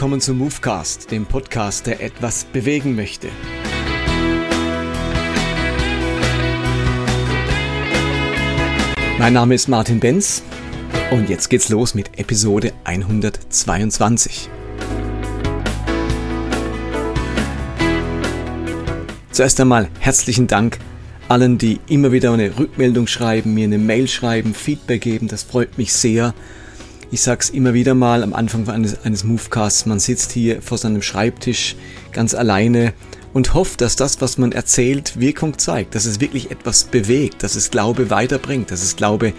Willkommen zum Movecast, dem Podcast, der etwas bewegen möchte. Mein Name ist Martin Benz und jetzt geht's los mit Episode 122. Zuerst einmal herzlichen Dank allen, die immer wieder eine Rückmeldung schreiben, mir eine Mail schreiben, Feedback geben. Das freut mich sehr. Ich sag's immer wieder mal am Anfang eines, eines Movecasts, man sitzt hier vor seinem Schreibtisch ganz alleine und hofft, dass das, was man erzählt, Wirkung zeigt, dass es wirklich etwas bewegt, dass es Glaube weiterbringt, dass es Glaube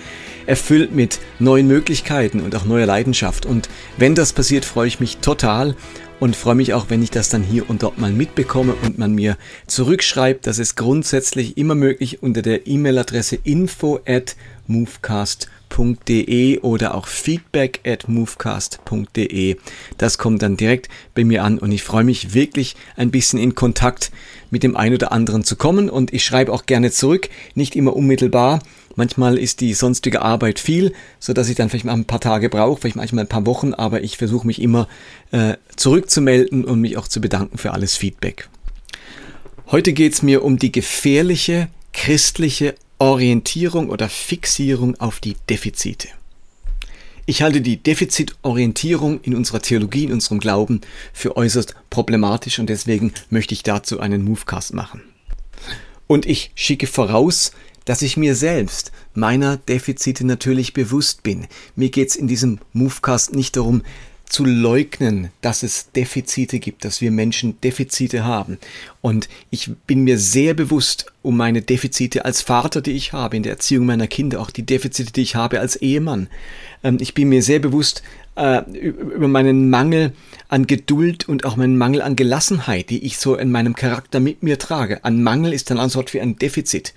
erfüllt mit neuen Möglichkeiten und auch neuer Leidenschaft. Und wenn das passiert, freue ich mich total und freue mich auch, wenn ich das dann hier und dort mal mitbekomme und man mir zurückschreibt. Das ist grundsätzlich immer möglich unter der E-Mail-Adresse info at movecast.de oder auch feedback at movecast.de. Das kommt dann direkt bei mir an und ich freue mich wirklich ein bisschen in Kontakt mit dem einen oder anderen zu kommen und ich schreibe auch gerne zurück, nicht immer unmittelbar. Manchmal ist die sonstige Arbeit viel, so dass ich dann vielleicht mal ein paar Tage brauche, vielleicht manchmal ein paar Wochen, aber ich versuche mich immer äh, zurückzumelden und mich auch zu bedanken für alles Feedback. Heute geht es mir um die gefährliche christliche Orientierung oder Fixierung auf die Defizite. Ich halte die Defizitorientierung in unserer Theologie, in unserem Glauben für äußerst problematisch und deswegen möchte ich dazu einen Movecast machen. Und ich schicke voraus, dass ich mir selbst meiner Defizite natürlich bewusst bin. Mir geht es in diesem Movecast nicht darum, zu leugnen, dass es Defizite gibt, dass wir Menschen Defizite haben. Und ich bin mir sehr bewusst um meine Defizite als Vater, die ich habe in der Erziehung meiner Kinder, auch die Defizite, die ich habe als Ehemann. Ähm, ich bin mir sehr bewusst äh, über meinen Mangel an Geduld und auch meinen Mangel an Gelassenheit, die ich so in meinem Charakter mit mir trage. Ein Mangel ist dann ein Wort wie ein Defizit.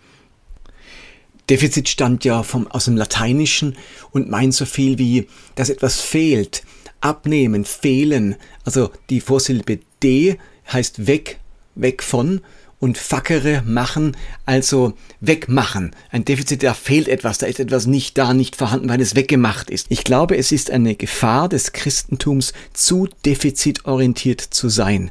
Defizit stammt ja vom, aus dem Lateinischen und meint so viel wie, dass etwas fehlt, abnehmen, fehlen. Also die Vorsilbe D heißt weg, weg von und fackere machen, also wegmachen. Ein Defizit, da fehlt etwas, da ist etwas nicht da, nicht vorhanden, weil es weggemacht ist. Ich glaube, es ist eine Gefahr des Christentums, zu defizitorientiert zu sein.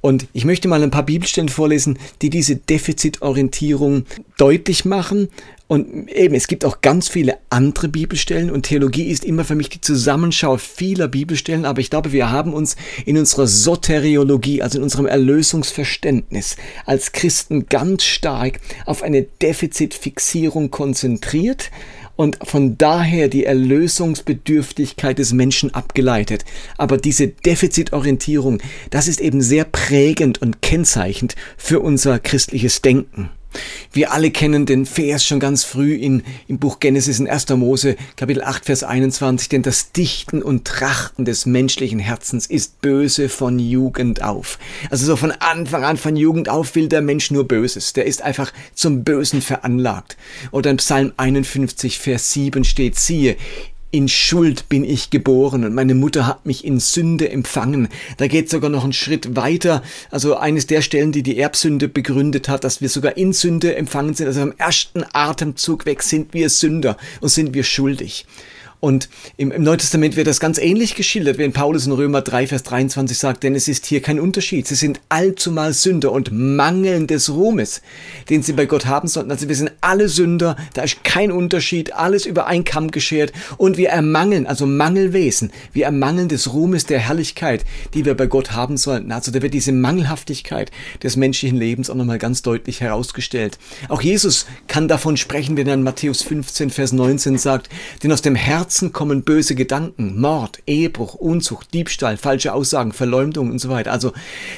Und ich möchte mal ein paar Bibelstellen vorlesen, die diese Defizitorientierung deutlich machen. Und eben, es gibt auch ganz viele andere Bibelstellen und Theologie ist immer für mich die Zusammenschau vieler Bibelstellen, aber ich glaube, wir haben uns in unserer Soteriologie, also in unserem Erlösungsverständnis als Christen ganz stark auf eine Defizitfixierung konzentriert und von daher die Erlösungsbedürftigkeit des Menschen abgeleitet. Aber diese Defizitorientierung, das ist eben sehr prägend und kennzeichnend für unser christliches Denken. Wir alle kennen den Vers schon ganz früh in, im Buch Genesis in 1. Mose, Kapitel 8, Vers 21, denn das Dichten und Trachten des menschlichen Herzens ist böse von Jugend auf. Also so von Anfang an, von Jugend auf will der Mensch nur Böses. Der ist einfach zum Bösen veranlagt. Oder in Psalm 51, Vers 7 steht, siehe, in Schuld bin ich geboren und meine Mutter hat mich in Sünde empfangen. Da geht sogar noch einen Schritt weiter. Also eines der Stellen, die die Erbsünde begründet hat, dass wir sogar in Sünde empfangen sind. Also im ersten Atemzug weg sind wir Sünder und sind wir schuldig. Und im, im Neuen Testament wird das ganz ähnlich geschildert, wenn Paulus in Römer 3, Vers 23 sagt, denn es ist hier kein Unterschied. Sie sind allzumal Sünder und mangeln des Ruhmes, den sie bei Gott haben sollten. Also wir sind alle Sünder, da ist kein Unterschied, alles über einen Kamm geschert und wir ermangeln, also Mangelwesen, wir ermangeln des Ruhmes der Herrlichkeit, die wir bei Gott haben sollten. Also da wird diese Mangelhaftigkeit des menschlichen Lebens auch nochmal ganz deutlich herausgestellt. Auch Jesus kann davon sprechen, wenn er in Matthäus 15, Vers 19 sagt, denn aus dem Herzen Herzen kommen böse Gedanken, Mord, Ehebruch, Unzucht, Diebstahl, falsche Aussagen, Verleumdung und so weiter. Also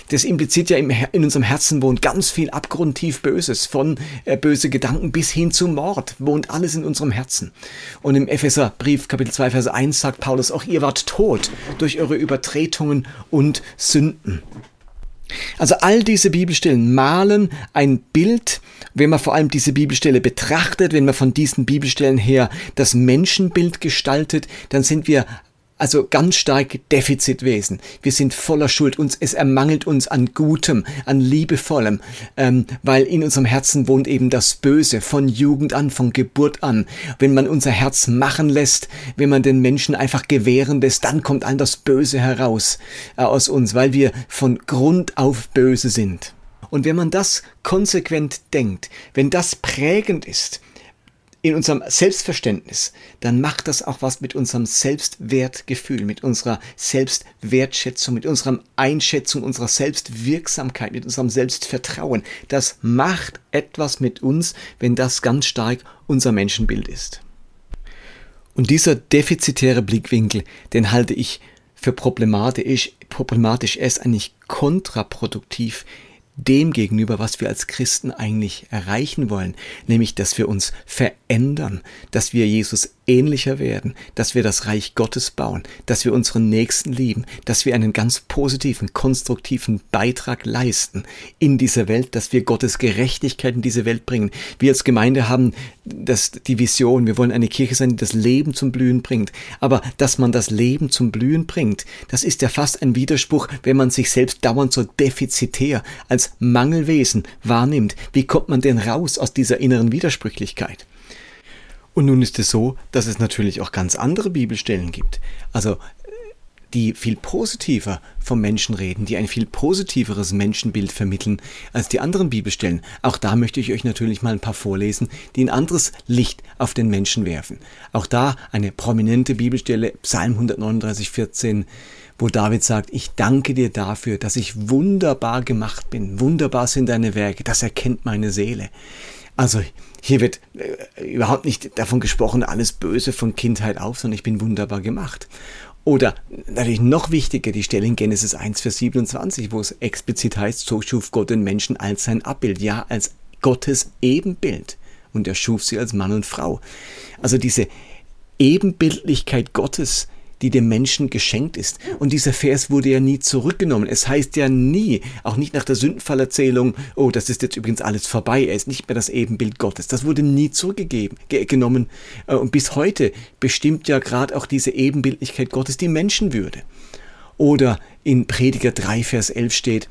das impliziert ja im, in unserem Herzen wohnt ganz viel abgrundtief Böses, von äh, böse Gedanken bis hin zu Mord, wohnt alles in unserem Herzen. Und im Epheserbrief Kapitel 2 Vers 1 sagt Paulus, auch ihr wart tot durch eure Übertretungen und Sünden. Also all diese Bibelstellen malen ein Bild, wenn man vor allem diese Bibelstelle betrachtet, wenn man von diesen Bibelstellen her das Menschenbild gestaltet, dann sind wir also ganz stark Defizitwesen. Wir sind voller Schuld. Uns, es ermangelt uns an Gutem, an Liebevollem, ähm, weil in unserem Herzen wohnt eben das Böse von Jugend an, von Geburt an. Wenn man unser Herz machen lässt, wenn man den Menschen einfach gewähren lässt, dann kommt all das Böse heraus äh, aus uns, weil wir von Grund auf böse sind. Und wenn man das konsequent denkt, wenn das prägend ist, in unserem Selbstverständnis, dann macht das auch was mit unserem Selbstwertgefühl, mit unserer Selbstwertschätzung, mit unserer Einschätzung, unserer Selbstwirksamkeit, mit unserem Selbstvertrauen. Das macht etwas mit uns, wenn das ganz stark unser Menschenbild ist. Und dieser defizitäre Blickwinkel, den halte ich für problematisch, problematisch, er ist eigentlich kontraproduktiv dem gegenüber, was wir als Christen eigentlich erreichen wollen, nämlich dass wir uns verändern, dass wir Jesus ähnlicher werden, dass wir das Reich Gottes bauen, dass wir unseren Nächsten lieben, dass wir einen ganz positiven, konstruktiven Beitrag leisten in dieser Welt, dass wir Gottes Gerechtigkeit in diese Welt bringen. Wir als Gemeinde haben das, die Vision, wir wollen eine Kirche sein, die das Leben zum Blühen bringt. Aber dass man das Leben zum Blühen bringt, das ist ja fast ein Widerspruch, wenn man sich selbst dauernd so defizitär als Mangelwesen wahrnimmt. Wie kommt man denn raus aus dieser inneren Widersprüchlichkeit? Und nun ist es so, dass es natürlich auch ganz andere Bibelstellen gibt. Also die viel positiver vom Menschen reden, die ein viel positiveres Menschenbild vermitteln als die anderen Bibelstellen. Auch da möchte ich euch natürlich mal ein paar vorlesen, die ein anderes Licht auf den Menschen werfen. Auch da eine prominente Bibelstelle, Psalm 139, 14, wo David sagt, ich danke dir dafür, dass ich wunderbar gemacht bin. Wunderbar sind deine Werke, das erkennt meine Seele. Also hier wird äh, überhaupt nicht davon gesprochen, alles Böse von Kindheit auf, sondern ich bin wunderbar gemacht. Oder natürlich noch wichtiger, die Stelle in Genesis 1, Vers 27, wo es explizit heißt, so schuf Gott den Menschen als sein Abbild, ja, als Gottes Ebenbild. Und er schuf sie als Mann und Frau. Also diese Ebenbildlichkeit Gottes, die dem Menschen geschenkt ist. Und dieser Vers wurde ja nie zurückgenommen. Es heißt ja nie, auch nicht nach der Sündenfallerzählung, oh, das ist jetzt übrigens alles vorbei, er ist nicht mehr das Ebenbild Gottes. Das wurde nie zurückgegeben, genommen. Äh, und bis heute bestimmt ja gerade auch diese Ebenbildlichkeit Gottes die Menschenwürde. Oder in Prediger 3, Vers 11 steht,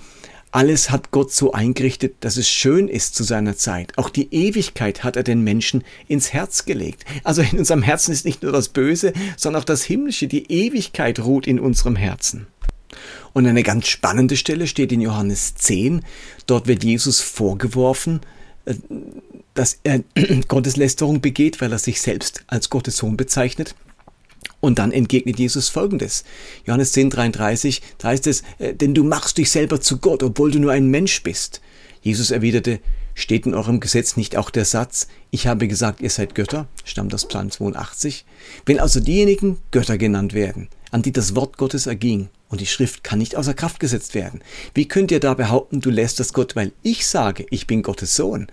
alles hat Gott so eingerichtet, dass es schön ist zu seiner Zeit. Auch die Ewigkeit hat er den Menschen ins Herz gelegt. Also in unserem Herzen ist nicht nur das Böse, sondern auch das Himmlische. Die Ewigkeit ruht in unserem Herzen. Und eine ganz spannende Stelle steht in Johannes 10. Dort wird Jesus vorgeworfen, äh, dass er Gotteslästerung begeht, weil er sich selbst als Gottes Sohn bezeichnet. Und dann entgegnet Jesus folgendes. Johannes 10, 33, da heißt es, äh, denn du machst dich selber zu Gott, obwohl du nur ein Mensch bist. Jesus erwiderte, steht in eurem Gesetz nicht auch der Satz, ich habe gesagt, ihr seid Götter, stammt aus Psalm 82. Wenn also diejenigen Götter genannt werden, an die das Wort Gottes erging, und die Schrift kann nicht außer Kraft gesetzt werden. Wie könnt ihr da behaupten, du lässt das Gott, weil ich sage, ich bin Gottes Sohn?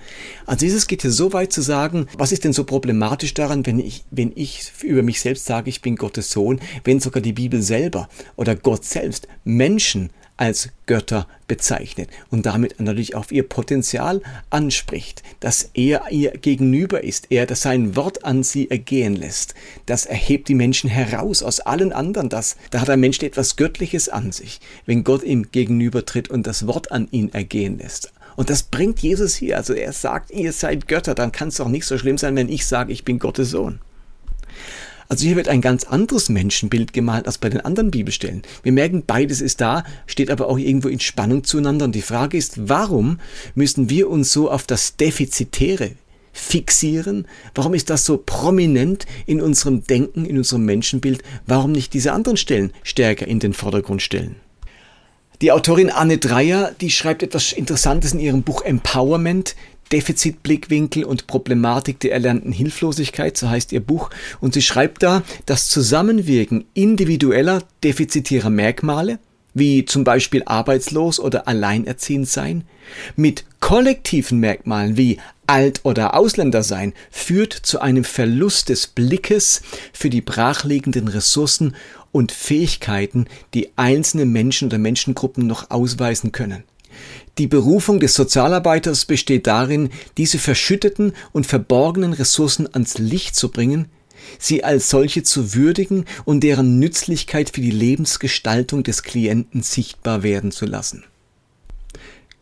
Also Jesus geht hier so weit zu sagen, was ist denn so problematisch daran, wenn ich, wenn ich über mich selbst sage, ich bin Gottes Sohn, wenn sogar die Bibel selber oder Gott selbst Menschen als Götter bezeichnet und damit natürlich auf ihr Potenzial anspricht, dass er ihr gegenüber ist, er das sein Wort an sie ergehen lässt. Das erhebt die Menschen heraus aus allen anderen. Das, da hat ein Mensch etwas Göttliches an sich, wenn Gott ihm gegenübertritt und das Wort an ihn ergehen lässt. Und das bringt Jesus hier. Also er sagt, ihr seid Götter, dann kann es doch nicht so schlimm sein, wenn ich sage, ich bin Gottes Sohn. Also hier wird ein ganz anderes Menschenbild gemalt als bei den anderen Bibelstellen. Wir merken, beides ist da, steht aber auch irgendwo in Spannung zueinander. Und die Frage ist, warum müssen wir uns so auf das Defizitäre fixieren? Warum ist das so prominent in unserem Denken, in unserem Menschenbild? Warum nicht diese anderen Stellen stärker in den Vordergrund stellen? Die Autorin Anne Dreyer, die schreibt etwas Interessantes in ihrem Buch Empowerment. Defizitblickwinkel und Problematik der erlernten Hilflosigkeit, so heißt ihr Buch, und sie schreibt da, das Zusammenwirken individueller defizitärer Merkmale, wie zum Beispiel arbeitslos oder alleinerziehend sein, mit kollektiven Merkmalen wie alt oder Ausländer sein, führt zu einem Verlust des Blickes für die brachliegenden Ressourcen und Fähigkeiten, die einzelne Menschen oder Menschengruppen noch ausweisen können. Die Berufung des Sozialarbeiters besteht darin, diese verschütteten und verborgenen Ressourcen ans Licht zu bringen, sie als solche zu würdigen und deren Nützlichkeit für die Lebensgestaltung des Klienten sichtbar werden zu lassen.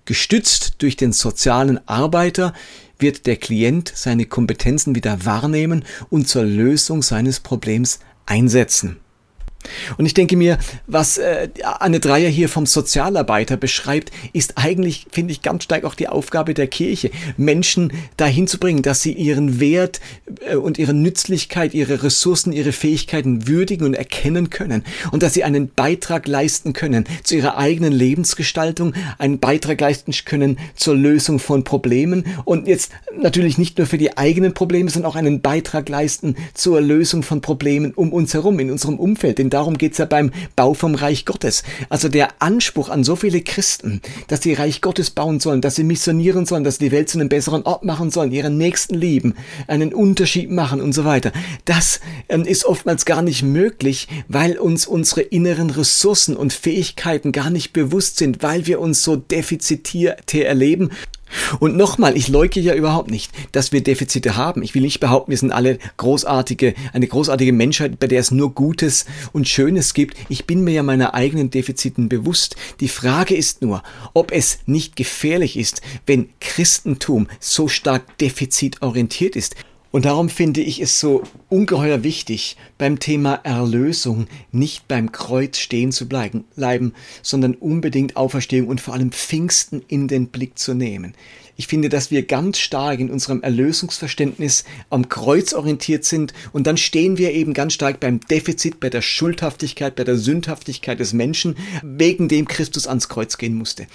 Gestützt durch den sozialen Arbeiter wird der Klient seine Kompetenzen wieder wahrnehmen und zur Lösung seines Problems einsetzen. Und ich denke mir, was äh, Anne Dreier hier vom Sozialarbeiter beschreibt, ist eigentlich, finde ich, ganz stark auch die Aufgabe der Kirche, Menschen dahin zu bringen, dass sie ihren Wert äh, und ihre Nützlichkeit, ihre Ressourcen, ihre Fähigkeiten würdigen und erkennen können. Und dass sie einen Beitrag leisten können zu ihrer eigenen Lebensgestaltung, einen Beitrag leisten können zur Lösung von Problemen. Und jetzt natürlich nicht nur für die eigenen Probleme, sondern auch einen Beitrag leisten zur Lösung von Problemen um uns herum, in unserem Umfeld, denn darum geht's ja beim Bau vom Reich Gottes. Also der Anspruch an so viele Christen, dass sie Reich Gottes bauen sollen, dass sie missionieren sollen, dass sie die Welt zu einem besseren Ort machen sollen, ihren Nächsten lieben, einen Unterschied machen und so weiter. Das ähm, ist oftmals gar nicht möglich, weil uns unsere inneren Ressourcen und Fähigkeiten gar nicht bewusst sind, weil wir uns so defizitär erleben und nochmal, ich leugne ja überhaupt nicht, dass wir Defizite haben. Ich will nicht behaupten, wir sind alle großartige, eine großartige Menschheit, bei der es nur Gutes und Schönes gibt. Ich bin mir ja meiner eigenen Defiziten bewusst. Die Frage ist nur, ob es nicht gefährlich ist, wenn Christentum so stark defizitorientiert ist. Und darum finde ich es so ungeheuer wichtig, beim Thema Erlösung nicht beim Kreuz stehen zu bleiben, sondern unbedingt Auferstehung und vor allem Pfingsten in den Blick zu nehmen. Ich finde, dass wir ganz stark in unserem Erlösungsverständnis am Kreuz orientiert sind und dann stehen wir eben ganz stark beim Defizit, bei der Schuldhaftigkeit, bei der Sündhaftigkeit des Menschen, wegen dem Christus ans Kreuz gehen musste.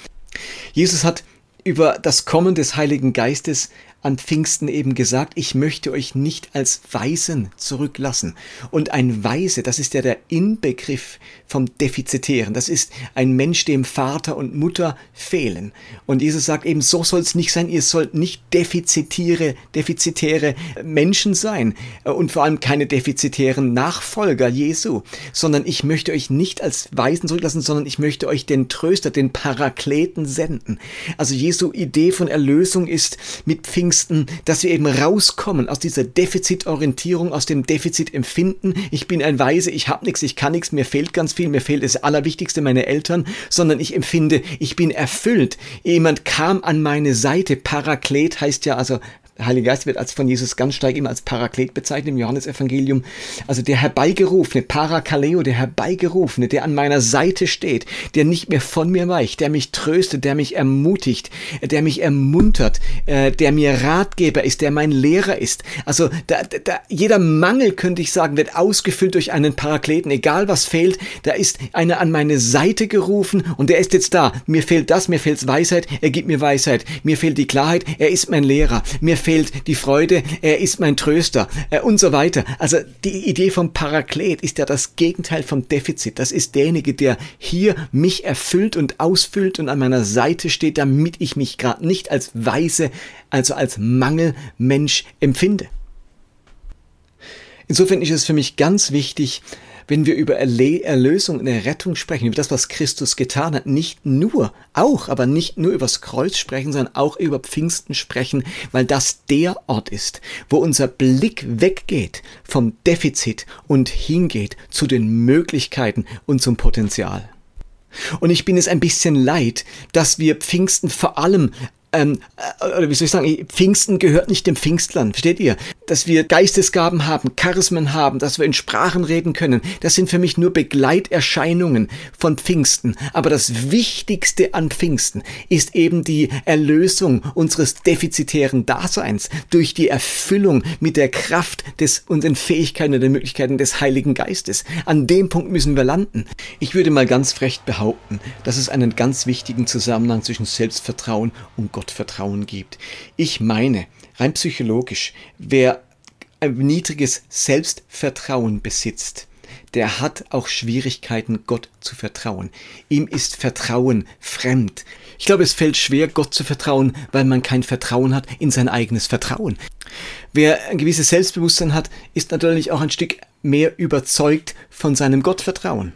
Jesus hat über das Kommen des Heiligen Geistes an Pfingsten eben gesagt, ich möchte euch nicht als Weisen zurücklassen. Und ein Weise, das ist ja der Inbegriff vom Defizitären. Das ist ein Mensch, dem Vater und Mutter fehlen. Und Jesus sagt eben, so soll es nicht sein. Ihr sollt nicht defizitäre, defizitäre Menschen sein und vor allem keine defizitären Nachfolger Jesu, sondern ich möchte euch nicht als Weisen zurücklassen, sondern ich möchte euch den Tröster, den Parakleten senden. Also Jesu Idee von Erlösung ist mit Pfingsten Pfingsten, dass wir eben rauskommen aus dieser Defizitorientierung, aus dem Defizitempfinden. Ich bin ein Weise, ich habe nichts, ich kann nichts, mir fehlt ganz viel, mir fehlt das Allerwichtigste, meine Eltern, sondern ich empfinde, ich bin erfüllt. Jemand kam an meine Seite. Paraklet heißt ja also Heilige Geist wird als von Jesus ganz stark immer als Paraklet bezeichnet im Johannesevangelium. Also der Herbeigerufene, Parakaleo, der Herbeigerufene, der an meiner Seite steht, der nicht mehr von mir weicht, der mich tröstet, der mich ermutigt, der mich ermuntert, äh, der mir Ratgeber ist, der mein Lehrer ist. Also da, da, jeder Mangel, könnte ich sagen, wird ausgefüllt durch einen Parakleten. Egal was fehlt, da ist einer an meine Seite gerufen und der ist jetzt da. Mir fehlt das, mir fehlt Weisheit, er gibt mir Weisheit. Mir fehlt die Klarheit, er ist mein Lehrer. Mir fehlt die Freude, er ist mein Tröster äh, und so weiter. Also die Idee vom Paraklet ist ja das Gegenteil vom Defizit. Das ist derjenige, der hier mich erfüllt und ausfüllt und an meiner Seite steht, damit ich mich gerade nicht als Weise, also als Mangelmensch empfinde. Insofern ist es für mich ganz wichtig, wenn wir über Erlösung und Errettung sprechen, über das, was Christus getan hat, nicht nur, auch, aber nicht nur übers Kreuz sprechen, sondern auch über Pfingsten sprechen, weil das der Ort ist, wo unser Blick weggeht vom Defizit und hingeht zu den Möglichkeiten und zum Potenzial. Und ich bin es ein bisschen leid, dass wir Pfingsten vor allem ähm, äh, oder wie soll ich sagen, Pfingsten gehört nicht dem Pfingstlern, versteht ihr? Dass wir Geistesgaben haben, Charismen haben, dass wir in Sprachen reden können, das sind für mich nur Begleiterscheinungen von Pfingsten. Aber das Wichtigste an Pfingsten ist eben die Erlösung unseres defizitären Daseins durch die Erfüllung mit der Kraft des und den Fähigkeiten und den Möglichkeiten des Heiligen Geistes. An dem Punkt müssen wir landen. Ich würde mal ganz frech behaupten, dass es einen ganz wichtigen Zusammenhang zwischen Selbstvertrauen und Gottvertrauen gibt. Ich meine, rein psychologisch, wer ein niedriges Selbstvertrauen besitzt, der hat auch Schwierigkeiten, Gott zu vertrauen. Ihm ist Vertrauen fremd. Ich glaube, es fällt schwer, Gott zu vertrauen, weil man kein Vertrauen hat in sein eigenes Vertrauen. Wer ein gewisses Selbstbewusstsein hat, ist natürlich auch ein Stück mehr überzeugt von seinem Gottvertrauen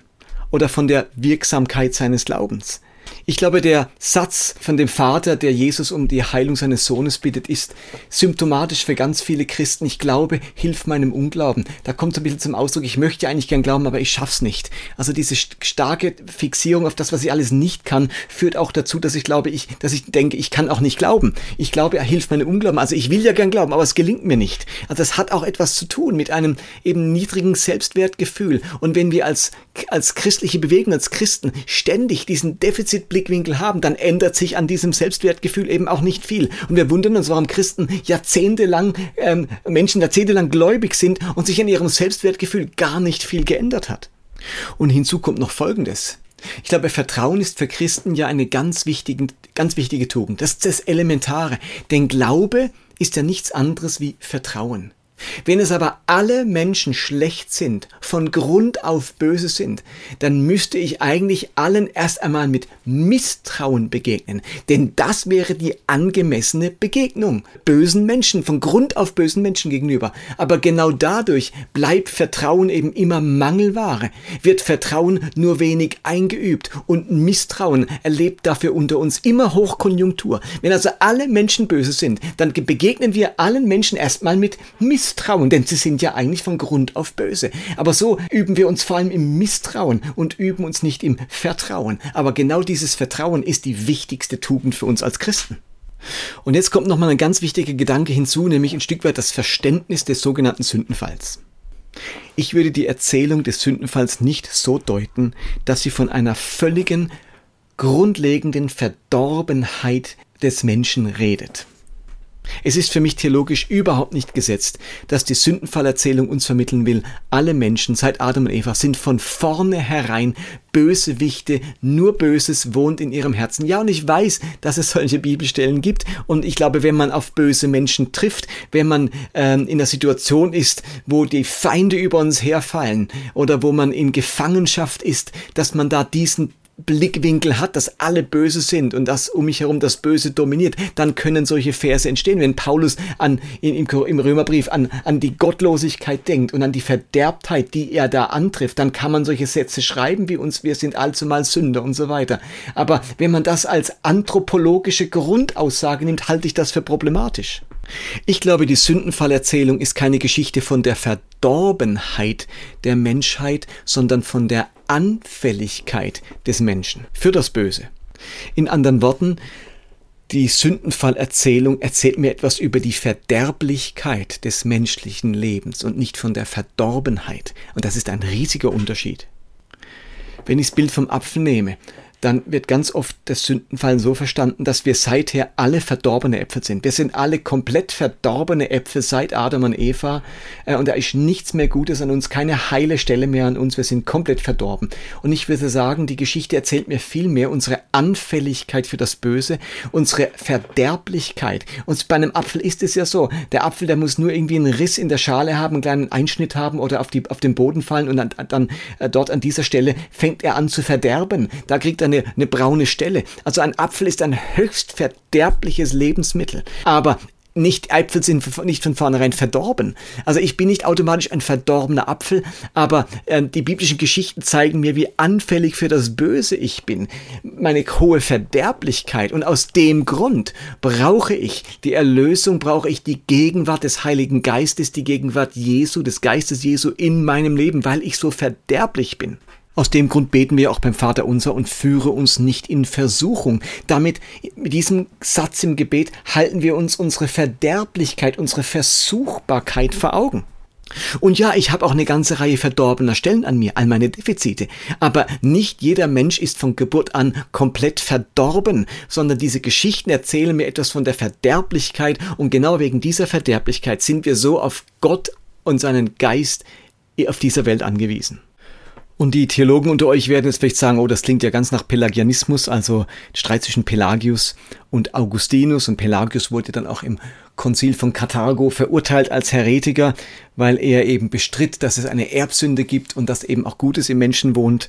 oder von der Wirksamkeit seines Glaubens. Ich glaube, der Satz von dem Vater, der Jesus um die Heilung seines Sohnes bittet, ist symptomatisch für ganz viele Christen. Ich glaube, hilf meinem Unglauben. Da kommt so ein bisschen zum Ausdruck, ich möchte eigentlich gern glauben, aber ich schaff's nicht. Also diese starke Fixierung auf das, was ich alles nicht kann, führt auch dazu, dass ich glaube, ich, dass ich denke, ich kann auch nicht glauben. Ich glaube, er hilft meinem Unglauben. Also ich will ja gern glauben, aber es gelingt mir nicht. Also das hat auch etwas zu tun mit einem eben niedrigen Selbstwertgefühl. Und wenn wir als, als christliche Bewegung, als Christen ständig diesen Defizitblickwinkel haben, dann ändert sich an diesem Selbstwertgefühl eben auch nicht viel. Und wir wundern uns, warum Christen jahrzehntelang, ähm, Menschen jahrzehntelang gläubig sind und sich an ihrem Selbstwertgefühl gar nicht viel geändert hat. Und hinzu kommt noch Folgendes. Ich glaube, Vertrauen ist für Christen ja eine ganz wichtige, ganz wichtige Tugend. Das ist das Elementare. Denn Glaube ist ja nichts anderes wie Vertrauen. Wenn es aber alle Menschen schlecht sind, von Grund auf böse sind, dann müsste ich eigentlich allen erst einmal mit Misstrauen begegnen. Denn das wäre die angemessene Begegnung. Bösen Menschen, von Grund auf bösen Menschen gegenüber. Aber genau dadurch bleibt Vertrauen eben immer Mangelware, wird Vertrauen nur wenig eingeübt und Misstrauen erlebt dafür unter uns immer Hochkonjunktur. Wenn also alle Menschen böse sind, dann begegnen wir allen Menschen erstmal mit Misstrauen. Misstrauen, denn sie sind ja eigentlich von Grund auf böse. Aber so üben wir uns vor allem im Misstrauen und üben uns nicht im Vertrauen. Aber genau dieses Vertrauen ist die wichtigste Tugend für uns als Christen. Und jetzt kommt nochmal ein ganz wichtiger Gedanke hinzu, nämlich ein Stück weit das Verständnis des sogenannten Sündenfalls. Ich würde die Erzählung des Sündenfalls nicht so deuten, dass sie von einer völligen, grundlegenden Verdorbenheit des Menschen redet. Es ist für mich theologisch überhaupt nicht gesetzt, dass die Sündenfallerzählung uns vermitteln will, alle Menschen seit Adam und Eva sind von vornherein Bösewichte, nur Böses wohnt in ihrem Herzen. Ja, und ich weiß, dass es solche Bibelstellen gibt und ich glaube, wenn man auf böse Menschen trifft, wenn man ähm, in der Situation ist, wo die Feinde über uns herfallen oder wo man in Gefangenschaft ist, dass man da diesen Blickwinkel hat, dass alle böse sind und dass um mich herum das Böse dominiert, dann können solche Verse entstehen. Wenn Paulus an, im, im Römerbrief an, an die Gottlosigkeit denkt und an die Verderbtheit, die er da antrifft, dann kann man solche Sätze schreiben wie uns, wir sind allzumal Sünder und so weiter. Aber wenn man das als anthropologische Grundaussage nimmt, halte ich das für problematisch. Ich glaube, die Sündenfallerzählung ist keine Geschichte von der Verdorbenheit der Menschheit, sondern von der Anfälligkeit des Menschen für das Böse. In anderen Worten, die Sündenfallerzählung erzählt mir etwas über die Verderblichkeit des menschlichen Lebens und nicht von der Verdorbenheit. Und das ist ein riesiger Unterschied. Wenn ich das Bild vom Apfel nehme, dann wird ganz oft das Sündenfallen so verstanden, dass wir seither alle verdorbene Äpfel sind. Wir sind alle komplett verdorbene Äpfel seit Adam und Eva äh, und da ist nichts mehr Gutes an uns, keine heile Stelle mehr an uns. Wir sind komplett verdorben. Und ich würde sagen, die Geschichte erzählt mir viel mehr unsere Anfälligkeit für das Böse, unsere Verderblichkeit. Und bei einem Apfel ist es ja so, der Apfel, der muss nur irgendwie einen Riss in der Schale haben, einen kleinen Einschnitt haben oder auf, die, auf den Boden fallen und dann, dann äh, dort an dieser Stelle fängt er an zu verderben. Da kriegt er eine, eine braune Stelle. Also ein Apfel ist ein höchst verderbliches Lebensmittel. Aber nicht Äpfel sind nicht von vornherein verdorben. Also ich bin nicht automatisch ein verdorbener Apfel, aber äh, die biblischen Geschichten zeigen mir, wie anfällig für das Böse ich bin, meine hohe Verderblichkeit. Und aus dem Grund brauche ich die Erlösung, brauche ich die Gegenwart des Heiligen Geistes, die Gegenwart Jesu, des Geistes Jesu in meinem Leben, weil ich so verderblich bin. Aus dem Grund beten wir auch beim Vater unser und führe uns nicht in Versuchung. Damit, mit diesem Satz im Gebet, halten wir uns unsere Verderblichkeit, unsere Versuchbarkeit vor Augen. Und ja, ich habe auch eine ganze Reihe verdorbener Stellen an mir, all meine Defizite. Aber nicht jeder Mensch ist von Geburt an komplett verdorben, sondern diese Geschichten erzählen mir etwas von der Verderblichkeit und genau wegen dieser Verderblichkeit sind wir so auf Gott und seinen Geist auf dieser Welt angewiesen. Und die Theologen unter euch werden jetzt vielleicht sagen, oh, das klingt ja ganz nach Pelagianismus, also Streit zwischen Pelagius und Augustinus. Und Pelagius wurde dann auch im Konzil von Karthago verurteilt als Heretiker, weil er eben bestritt, dass es eine Erbsünde gibt und dass eben auch Gutes im Menschen wohnt.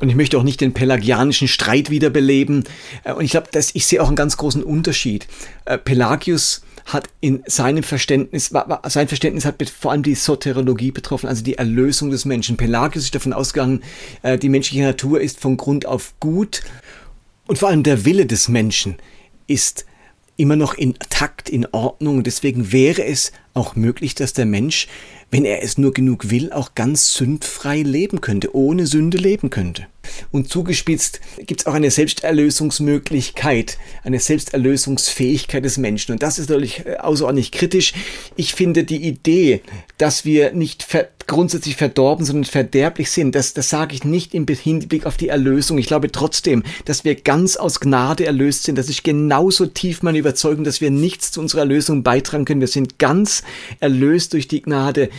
Und ich möchte auch nicht den pelagianischen Streit wiederbeleben. Äh, und ich glaube, dass ich sehe auch einen ganz großen Unterschied. Äh, Pelagius hat in seinem Verständnis, sein Verständnis hat vor allem die Soteriologie betroffen, also die Erlösung des Menschen. Pelagius ist davon ausgegangen, äh, die menschliche Natur ist von Grund auf gut Und vor allem der Wille des Menschen ist immer noch intakt, in Ordnung. Deswegen wäre es auch möglich, dass der Mensch, wenn er es nur genug will, auch ganz sündfrei leben könnte, ohne Sünde leben könnte. Und zugespitzt gibt es auch eine Selbsterlösungsmöglichkeit, eine Selbsterlösungsfähigkeit des Menschen. Und das ist natürlich äh, außerordentlich kritisch. Ich finde die Idee, dass wir nicht ver grundsätzlich verdorben, sondern verderblich sind, das, das sage ich nicht im Hinblick auf die Erlösung. Ich glaube trotzdem, dass wir ganz aus Gnade erlöst sind. Das ist genauso tief meine Überzeugung, dass wir nichts zu unserer Erlösung beitragen können. Wir sind ganz erlöst durch die Gnade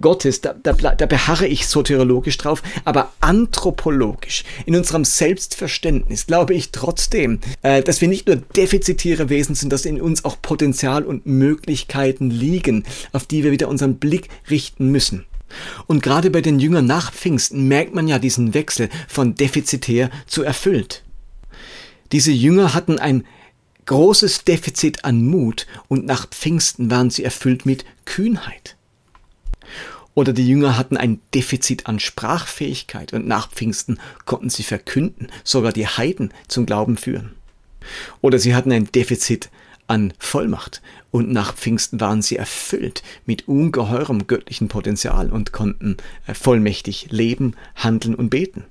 Gottes, da, da, da beharre ich soteriologisch drauf, aber anthropologisch, in unserem Selbstverständnis, glaube ich trotzdem, äh, dass wir nicht nur defizitäre Wesen sind, dass in uns auch Potenzial und Möglichkeiten liegen, auf die wir wieder unseren Blick richten müssen. Und gerade bei den Jüngern nach Pfingsten merkt man ja diesen Wechsel von defizitär zu erfüllt. Diese Jünger hatten ein großes Defizit an Mut und nach Pfingsten waren sie erfüllt mit Kühnheit. Oder die Jünger hatten ein Defizit an Sprachfähigkeit und nach Pfingsten konnten sie verkünden, sogar die Heiden zum Glauben führen. Oder sie hatten ein Defizit an Vollmacht und nach Pfingsten waren sie erfüllt mit ungeheurem göttlichen Potenzial und konnten äh, vollmächtig leben, handeln und beten.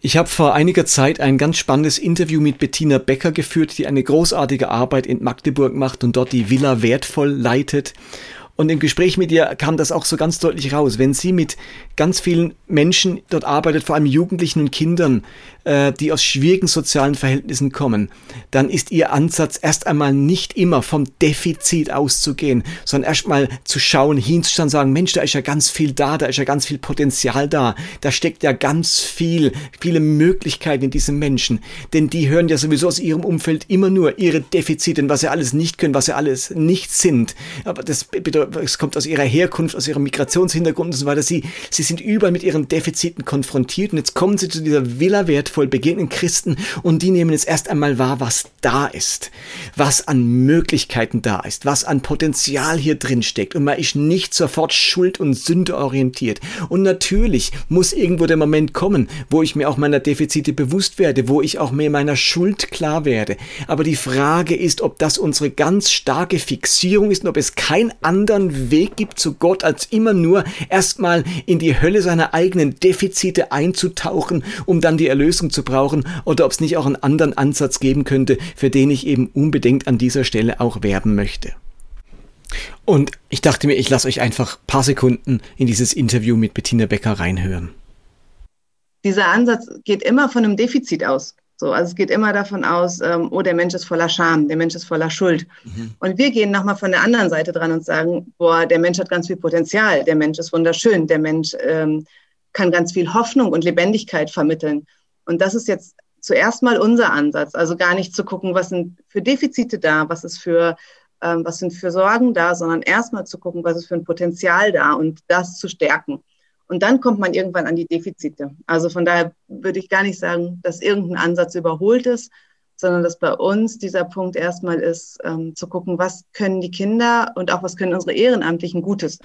Ich habe vor einiger Zeit ein ganz spannendes Interview mit Bettina Becker geführt, die eine großartige Arbeit in Magdeburg macht und dort die Villa Wertvoll leitet. Und im Gespräch mit ihr kam das auch so ganz deutlich raus. Wenn sie mit ganz vielen Menschen dort arbeitet, vor allem Jugendlichen und Kindern, äh, die aus schwierigen sozialen Verhältnissen kommen, dann ist ihr Ansatz erst einmal nicht immer vom Defizit auszugehen, sondern erst mal zu schauen, hinzuschauen, sagen, Mensch, da ist ja ganz viel da, da ist ja ganz viel Potenzial da, da steckt ja ganz viel, viele Möglichkeiten in diesem Menschen, denn die hören ja sowieso aus ihrem Umfeld immer nur ihre Defizite, was sie alles nicht können, was sie alles nicht sind. Aber das bedeutet, es kommt aus ihrer Herkunft, aus ihrem Migrationshintergrund und so weiter. Sie, sie sind überall mit ihren Defiziten konfrontiert und jetzt kommen sie zu dieser Villa wertvoll begegnenden Christen und die nehmen jetzt erst einmal wahr, was da ist, was an Möglichkeiten da ist, was an Potenzial hier drin steckt und man ist nicht sofort Schuld und Sünde orientiert. Und natürlich muss irgendwo der Moment kommen, wo ich mir auch meiner Defizite bewusst werde, wo ich auch mir meiner Schuld klar werde. Aber die Frage ist, ob das unsere ganz starke Fixierung ist und ob es kein anderen Weg gibt zu Gott, als immer nur erstmal in die Hölle seiner eigenen Defizite einzutauchen, um dann die Erlösung zu brauchen, oder ob es nicht auch einen anderen Ansatz geben könnte, für den ich eben unbedingt an dieser Stelle auch werben möchte. Und ich dachte mir, ich lasse euch einfach ein paar Sekunden in dieses Interview mit Bettina Becker reinhören. Dieser Ansatz geht immer von einem Defizit aus. So, also es geht immer davon aus, ähm, oh, der Mensch ist voller Scham, der Mensch ist voller Schuld. Mhm. Und wir gehen nochmal von der anderen Seite dran und sagen, boah, der Mensch hat ganz viel Potenzial, der Mensch ist wunderschön, der Mensch ähm, kann ganz viel Hoffnung und Lebendigkeit vermitteln. Und das ist jetzt zuerst mal unser Ansatz, also gar nicht zu gucken, was sind für Defizite da, was ist für ähm, was sind für Sorgen da, sondern erstmal zu gucken, was ist für ein Potenzial da und das zu stärken. Und dann kommt man irgendwann an die Defizite. Also von daher würde ich gar nicht sagen, dass irgendein Ansatz überholt ist, sondern dass bei uns dieser Punkt erstmal ist, ähm, zu gucken, was können die Kinder und auch was können unsere Ehrenamtlichen Gutes.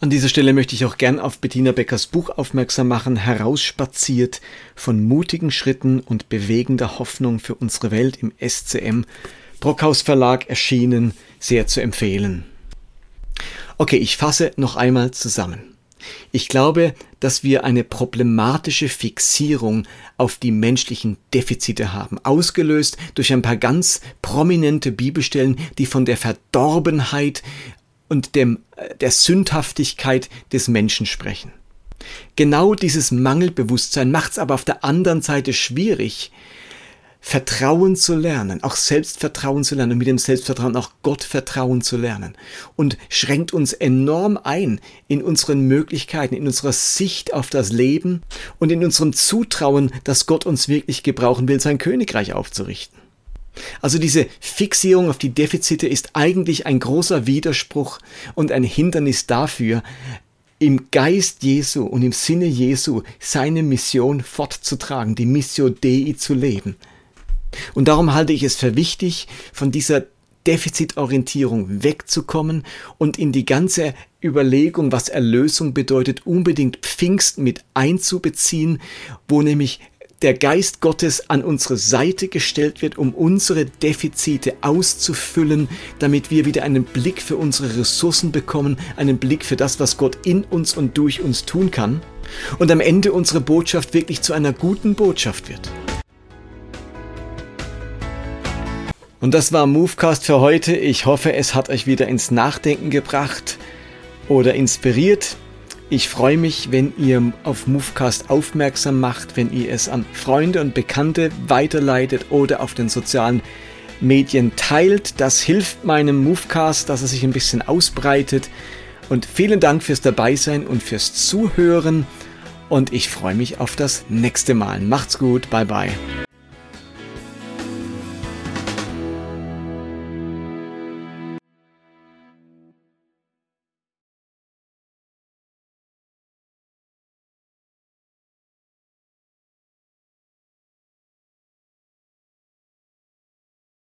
An dieser Stelle möchte ich auch gern auf Bettina Beckers Buch aufmerksam machen, Herausspaziert von mutigen Schritten und bewegender Hoffnung für unsere Welt im SCM Brockhaus Verlag erschienen, sehr zu empfehlen. Okay, ich fasse noch einmal zusammen. Ich glaube, dass wir eine problematische Fixierung auf die menschlichen Defizite haben, ausgelöst durch ein paar ganz prominente Bibelstellen, die von der Verdorbenheit und dem, äh, der Sündhaftigkeit des Menschen sprechen. Genau dieses Mangelbewusstsein macht es aber auf der anderen Seite schwierig, Vertrauen zu lernen, auch Selbstvertrauen zu lernen und mit dem Selbstvertrauen auch Gottvertrauen zu lernen und schränkt uns enorm ein in unseren Möglichkeiten, in unserer Sicht auf das Leben und in unserem Zutrauen, dass Gott uns wirklich gebrauchen will, sein Königreich aufzurichten. Also diese Fixierung auf die Defizite ist eigentlich ein großer Widerspruch und ein Hindernis dafür, im Geist Jesu und im Sinne Jesu seine Mission fortzutragen, die Missio Dei zu leben. Und darum halte ich es für wichtig, von dieser Defizitorientierung wegzukommen und in die ganze Überlegung, was Erlösung bedeutet, unbedingt Pfingsten mit einzubeziehen, wo nämlich der Geist Gottes an unsere Seite gestellt wird, um unsere Defizite auszufüllen, damit wir wieder einen Blick für unsere Ressourcen bekommen, einen Blick für das, was Gott in uns und durch uns tun kann und am Ende unsere Botschaft wirklich zu einer guten Botschaft wird. Und das war Movecast für heute. Ich hoffe, es hat euch wieder ins Nachdenken gebracht oder inspiriert. Ich freue mich, wenn ihr auf Movecast aufmerksam macht, wenn ihr es an Freunde und Bekannte weiterleitet oder auf den sozialen Medien teilt. Das hilft meinem Movecast, dass er sich ein bisschen ausbreitet. Und vielen Dank fürs Dabeisein und fürs Zuhören. Und ich freue mich auf das nächste Mal. Macht's gut. Bye bye.